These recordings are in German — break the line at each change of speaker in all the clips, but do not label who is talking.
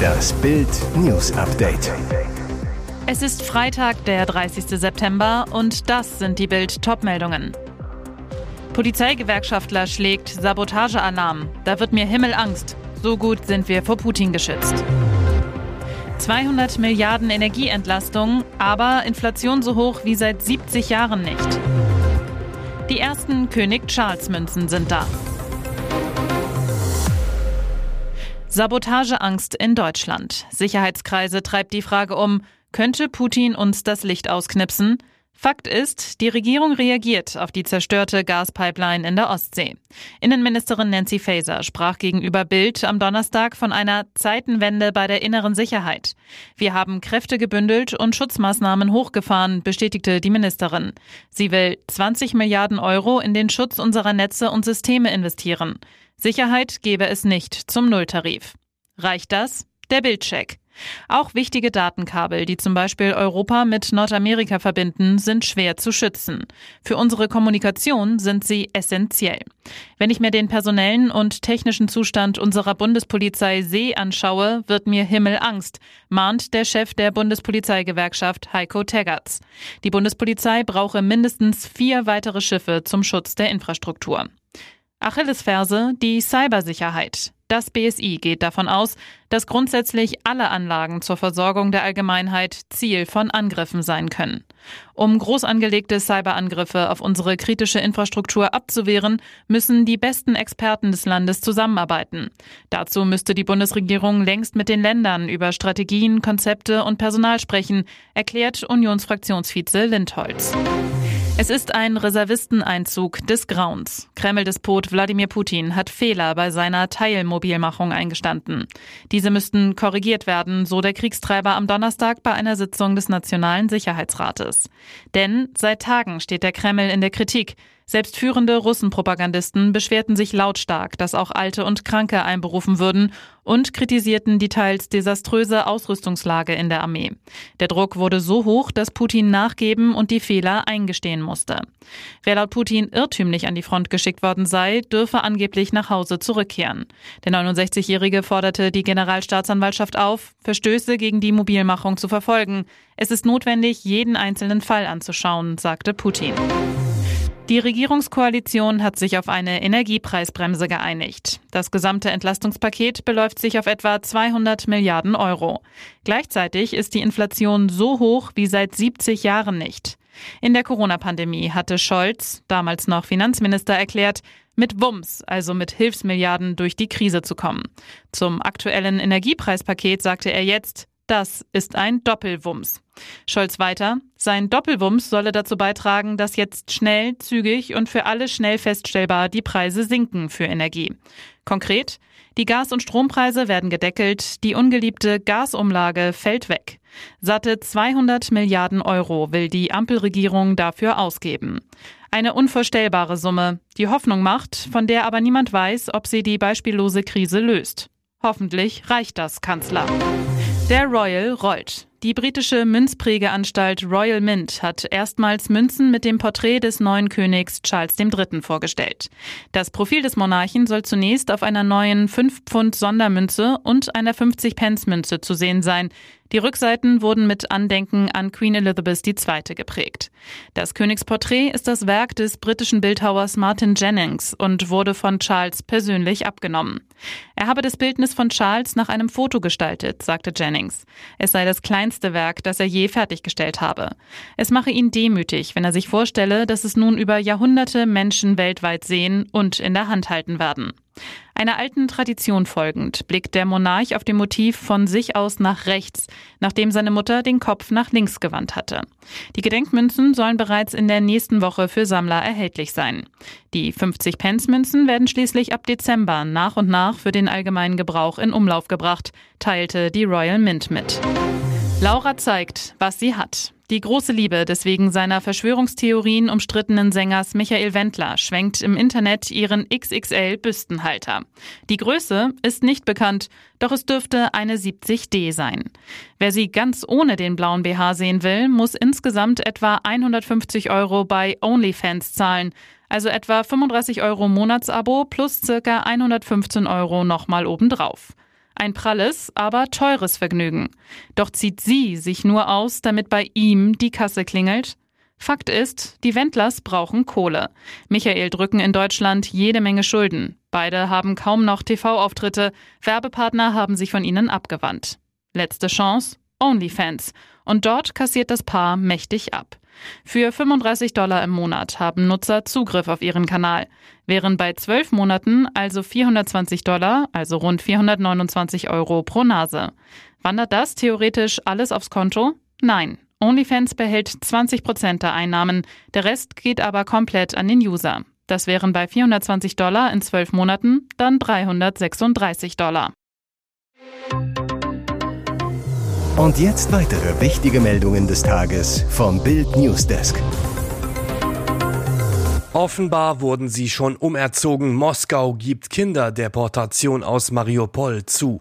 Das Bild News Update.
Es ist Freitag, der 30. September und das sind die Bild Topmeldungen. Polizeigewerkschaftler schlägt Sabotagealarm. Da wird mir Himmelangst. So gut sind wir vor Putin geschützt. 200 Milliarden Energieentlastung, aber Inflation so hoch wie seit 70 Jahren nicht. Die ersten König Charles Münzen sind da. Sabotageangst in Deutschland. Sicherheitskreise treibt die Frage um, könnte Putin uns das Licht ausknipsen? Fakt ist, die Regierung reagiert auf die zerstörte Gaspipeline in der Ostsee. Innenministerin Nancy Faeser sprach gegenüber Bild am Donnerstag von einer Zeitenwende bei der inneren Sicherheit. Wir haben Kräfte gebündelt und Schutzmaßnahmen hochgefahren, bestätigte die Ministerin. Sie will 20 Milliarden Euro in den Schutz unserer Netze und Systeme investieren. Sicherheit gebe es nicht zum Nulltarif. Reicht das? Der Bildcheck. Auch wichtige Datenkabel, die zum Beispiel Europa mit Nordamerika verbinden, sind schwer zu schützen. Für unsere Kommunikation sind sie essentiell. Wenn ich mir den personellen und technischen Zustand unserer Bundespolizei See anschaue, wird mir Himmelangst, mahnt der Chef der Bundespolizeigewerkschaft Heiko Teggerts. Die Bundespolizei brauche mindestens vier weitere Schiffe zum Schutz der Infrastruktur. Achillesferse die Cybersicherheit. Das BSI geht davon aus, dass grundsätzlich alle Anlagen zur Versorgung der Allgemeinheit Ziel von Angriffen sein können. Um groß angelegte Cyberangriffe auf unsere kritische Infrastruktur abzuwehren, müssen die besten Experten des Landes zusammenarbeiten. Dazu müsste die Bundesregierung längst mit den Ländern über Strategien, Konzepte und Personal sprechen, erklärt Unionsfraktionsvize Lindholz. Es ist ein Reservisteneinzug des Grauens. Kreml-Despot Wladimir Putin hat Fehler bei seiner Teilmobilmachung eingestanden. Diese müssten korrigiert werden, so der Kriegstreiber am Donnerstag bei einer Sitzung des Nationalen Sicherheitsrates. Denn seit Tagen steht der Kreml in der Kritik. Selbst führende Russenpropagandisten beschwerten sich lautstark, dass auch Alte und Kranke einberufen würden und kritisierten die teils desaströse Ausrüstungslage in der Armee. Der Druck wurde so hoch, dass Putin nachgeben und die Fehler eingestehen musste. Wer laut Putin irrtümlich an die Front geschickt worden sei, dürfe angeblich nach Hause zurückkehren. Der 69-Jährige forderte die Generalstaatsanwaltschaft auf, Verstöße gegen die Mobilmachung zu verfolgen. Es ist notwendig, jeden einzelnen Fall anzuschauen, sagte Putin. Die Regierungskoalition hat sich auf eine Energiepreisbremse geeinigt. Das gesamte Entlastungspaket beläuft sich auf etwa 200 Milliarden Euro. Gleichzeitig ist die Inflation so hoch wie seit 70 Jahren nicht. In der Corona-Pandemie hatte Scholz, damals noch Finanzminister, erklärt, mit Wumms, also mit Hilfsmilliarden durch die Krise zu kommen. Zum aktuellen Energiepreispaket sagte er jetzt, das ist ein Doppelwumms. Scholz weiter. Sein Doppelwumms solle dazu beitragen, dass jetzt schnell, zügig und für alle schnell feststellbar die Preise sinken für Energie. Konkret, die Gas- und Strompreise werden gedeckelt, die ungeliebte Gasumlage fällt weg. Satte 200 Milliarden Euro will die Ampelregierung dafür ausgeben. Eine unvorstellbare Summe, die Hoffnung macht, von der aber niemand weiß, ob sie die beispiellose Krise löst. Hoffentlich reicht das, Kanzler. Der Royal rollt. Die britische Münzprägeanstalt Royal Mint hat erstmals Münzen mit dem Porträt des neuen Königs Charles III. vorgestellt. Das Profil des Monarchen soll zunächst auf einer neuen 5 Pfund Sondermünze und einer 50 Pence Münze zu sehen sein. Die Rückseiten wurden mit Andenken an Queen Elizabeth II. geprägt. Das Königsporträt ist das Werk des britischen Bildhauers Martin Jennings und wurde von Charles persönlich abgenommen. Er habe das Bildnis von Charles nach einem Foto gestaltet, sagte Jennings. Es sei das kleinste Werk, das er je fertiggestellt habe. Es mache ihn demütig, wenn er sich vorstelle, dass es nun über Jahrhunderte Menschen weltweit sehen und in der Hand halten werden. Einer alten Tradition folgend blickt der Monarch auf dem Motiv von sich aus nach rechts, nachdem seine Mutter den Kopf nach links gewandt hatte. Die Gedenkmünzen sollen bereits in der nächsten Woche für Sammler erhältlich sein. Die 50 Pence Münzen werden schließlich ab Dezember nach und nach für den allgemeinen Gebrauch in Umlauf gebracht, teilte die Royal Mint mit. Laura zeigt, was sie hat. Die große Liebe des wegen seiner Verschwörungstheorien umstrittenen Sängers Michael Wendler schwenkt im Internet ihren XXL-Büstenhalter. Die Größe ist nicht bekannt, doch es dürfte eine 70D sein. Wer sie ganz ohne den blauen BH sehen will, muss insgesamt etwa 150 Euro bei OnlyFans zahlen. Also etwa 35 Euro Monatsabo plus circa 115 Euro nochmal obendrauf. Ein pralles, aber teures Vergnügen. Doch zieht sie sich nur aus, damit bei ihm die Kasse klingelt? Fakt ist, die Wendlers brauchen Kohle. Michael drücken in Deutschland jede Menge Schulden. Beide haben kaum noch TV-Auftritte. Werbepartner haben sich von ihnen abgewandt. Letzte Chance? OnlyFans. Und dort kassiert das Paar mächtig ab. Für 35 Dollar im Monat haben Nutzer Zugriff auf ihren Kanal. Während bei 12 Monaten also 420 Dollar, also rund 429 Euro pro Nase. Wandert das theoretisch alles aufs Konto? Nein. OnlyFans behält 20 Prozent der Einnahmen, der Rest geht aber komplett an den User. Das wären bei 420 Dollar in 12 Monaten dann 336 Dollar.
Und jetzt weitere wichtige Meldungen des Tages vom Bild Newsdesk.
Offenbar wurden sie schon umerzogen. Moskau gibt Kinderdeportation aus Mariupol zu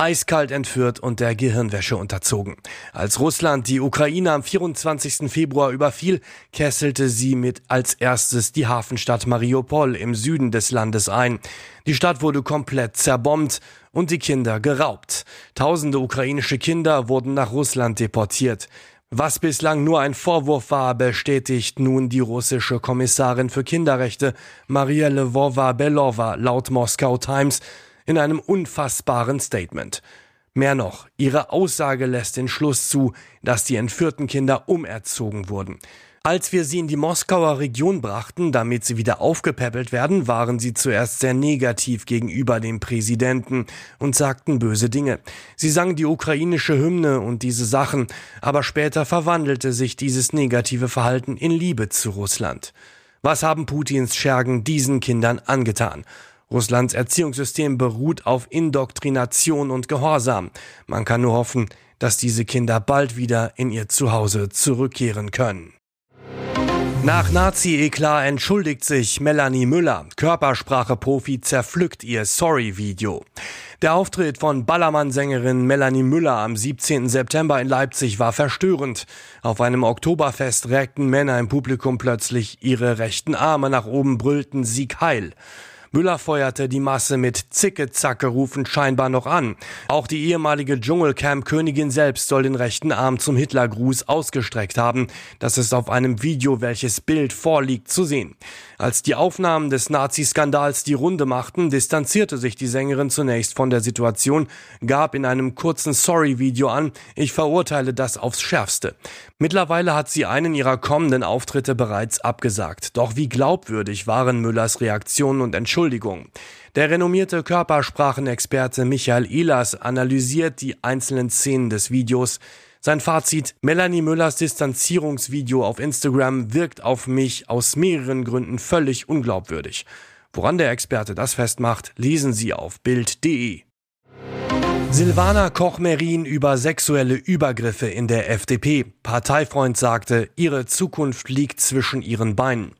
eiskalt entführt und der Gehirnwäsche unterzogen. Als Russland die Ukraine am 24. Februar überfiel, kesselte sie mit als erstes die Hafenstadt Mariupol im Süden des Landes ein. Die Stadt wurde komplett zerbombt und die Kinder geraubt. Tausende ukrainische Kinder wurden nach Russland deportiert. Was bislang nur ein Vorwurf war, bestätigt nun die russische Kommissarin für Kinderrechte Maria Lvova-Belova laut Moskau Times in einem unfassbaren Statement. Mehr noch, ihre Aussage lässt den Schluss zu, dass die entführten Kinder umerzogen wurden. Als wir sie in die Moskauer Region brachten, damit sie wieder aufgepäppelt werden, waren sie zuerst sehr negativ gegenüber dem Präsidenten und sagten böse Dinge. Sie sangen die ukrainische Hymne und diese Sachen, aber später verwandelte sich dieses negative Verhalten in Liebe zu Russland. Was haben Putins Schergen diesen Kindern angetan? Russlands Erziehungssystem beruht auf Indoktrination und Gehorsam. Man kann nur hoffen, dass diese Kinder bald wieder in ihr Zuhause zurückkehren können. Nach Nazi-Eklat entschuldigt sich Melanie Müller. Körpersprache-Profi zerpflückt ihr Sorry-Video. Der Auftritt von Ballermann-Sängerin Melanie Müller am 17. September in Leipzig war verstörend. Auf einem Oktoberfest reckten Männer im Publikum plötzlich ihre rechten Arme nach oben, brüllten Sieg heil. Müller feuerte die Masse mit Zicke-Zacke-Rufen scheinbar noch an. Auch die ehemalige Dschungelcamp-Königin selbst soll den rechten Arm zum Hitlergruß ausgestreckt haben. Das ist auf einem Video, welches Bild vorliegt, zu sehen. Als die Aufnahmen des Nazi-Skandals die Runde machten, distanzierte sich die Sängerin zunächst von der Situation, gab in einem kurzen Sorry-Video an, ich verurteile das aufs Schärfste. Mittlerweile hat sie einen ihrer kommenden Auftritte bereits abgesagt. Doch wie glaubwürdig waren Müllers Reaktionen und Entschuldigungen? Der renommierte Körpersprachenexperte Michael Ehlers analysiert die einzelnen Szenen des Videos. Sein Fazit, Melanie Müllers Distanzierungsvideo auf Instagram wirkt auf mich aus mehreren Gründen völlig unglaubwürdig. Woran der Experte das festmacht, lesen Sie auf Bild.de. Silvana Koch-Merin über sexuelle Übergriffe in der FDP. Parteifreund sagte, ihre Zukunft liegt zwischen ihren Beinen.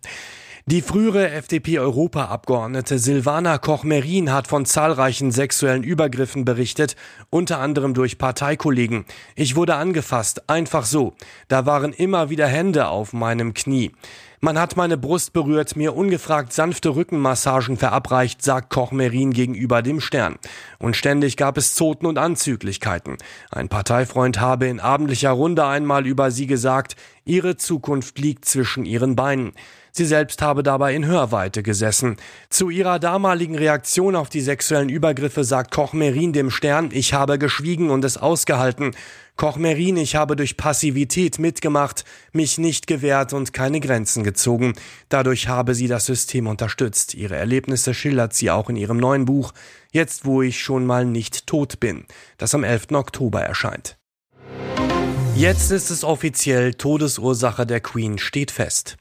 Die frühere FDP-Europaabgeordnete Silvana Koch-Merin hat von zahlreichen sexuellen Übergriffen berichtet, unter anderem durch Parteikollegen. Ich wurde angefasst, einfach so. Da waren immer wieder Hände auf meinem Knie. Man hat meine Brust berührt, mir ungefragt sanfte Rückenmassagen verabreicht, sagt Koch Merin gegenüber dem Stern. Und ständig gab es Zoten und Anzüglichkeiten. Ein Parteifreund habe in abendlicher Runde einmal über sie gesagt, ihre Zukunft liegt zwischen ihren Beinen. Sie selbst habe dabei in Hörweite gesessen. Zu ihrer damaligen Reaktion auf die sexuellen Übergriffe sagt Koch Merin dem Stern, ich habe geschwiegen und es ausgehalten. Koch Merin, ich habe durch Passivität mitgemacht, mich nicht gewehrt und keine Grenzen gezogen. Dadurch habe sie das System unterstützt. Ihre Erlebnisse schildert sie auch in ihrem neuen Buch, Jetzt wo ich schon mal nicht tot bin, das am 11. Oktober erscheint. Jetzt ist es offiziell, Todesursache der Queen steht fest.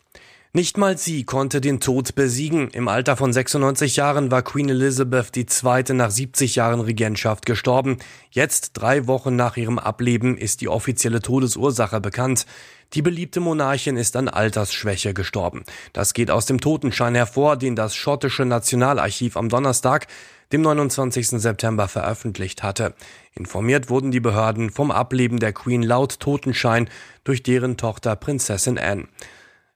Nicht mal sie konnte den Tod besiegen. Im Alter von 96 Jahren war Queen Elizabeth II. nach 70 Jahren Regentschaft gestorben. Jetzt, drei Wochen nach ihrem Ableben, ist die offizielle Todesursache bekannt. Die beliebte Monarchin ist an Altersschwäche gestorben. Das geht aus dem Totenschein hervor, den das schottische Nationalarchiv am Donnerstag, dem 29. September veröffentlicht hatte. Informiert wurden die Behörden vom Ableben der Queen laut Totenschein durch deren Tochter Prinzessin Anne.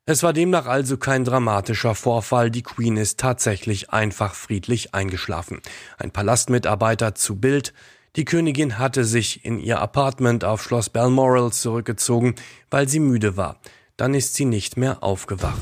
Es war demnach also kein dramatischer Vorfall, die Queen ist tatsächlich einfach friedlich eingeschlafen. Ein Palastmitarbeiter zu Bild, die Königin hatte sich in ihr Apartment auf Schloss Balmoral zurückgezogen, weil sie müde war. Dann ist sie nicht mehr aufgewacht.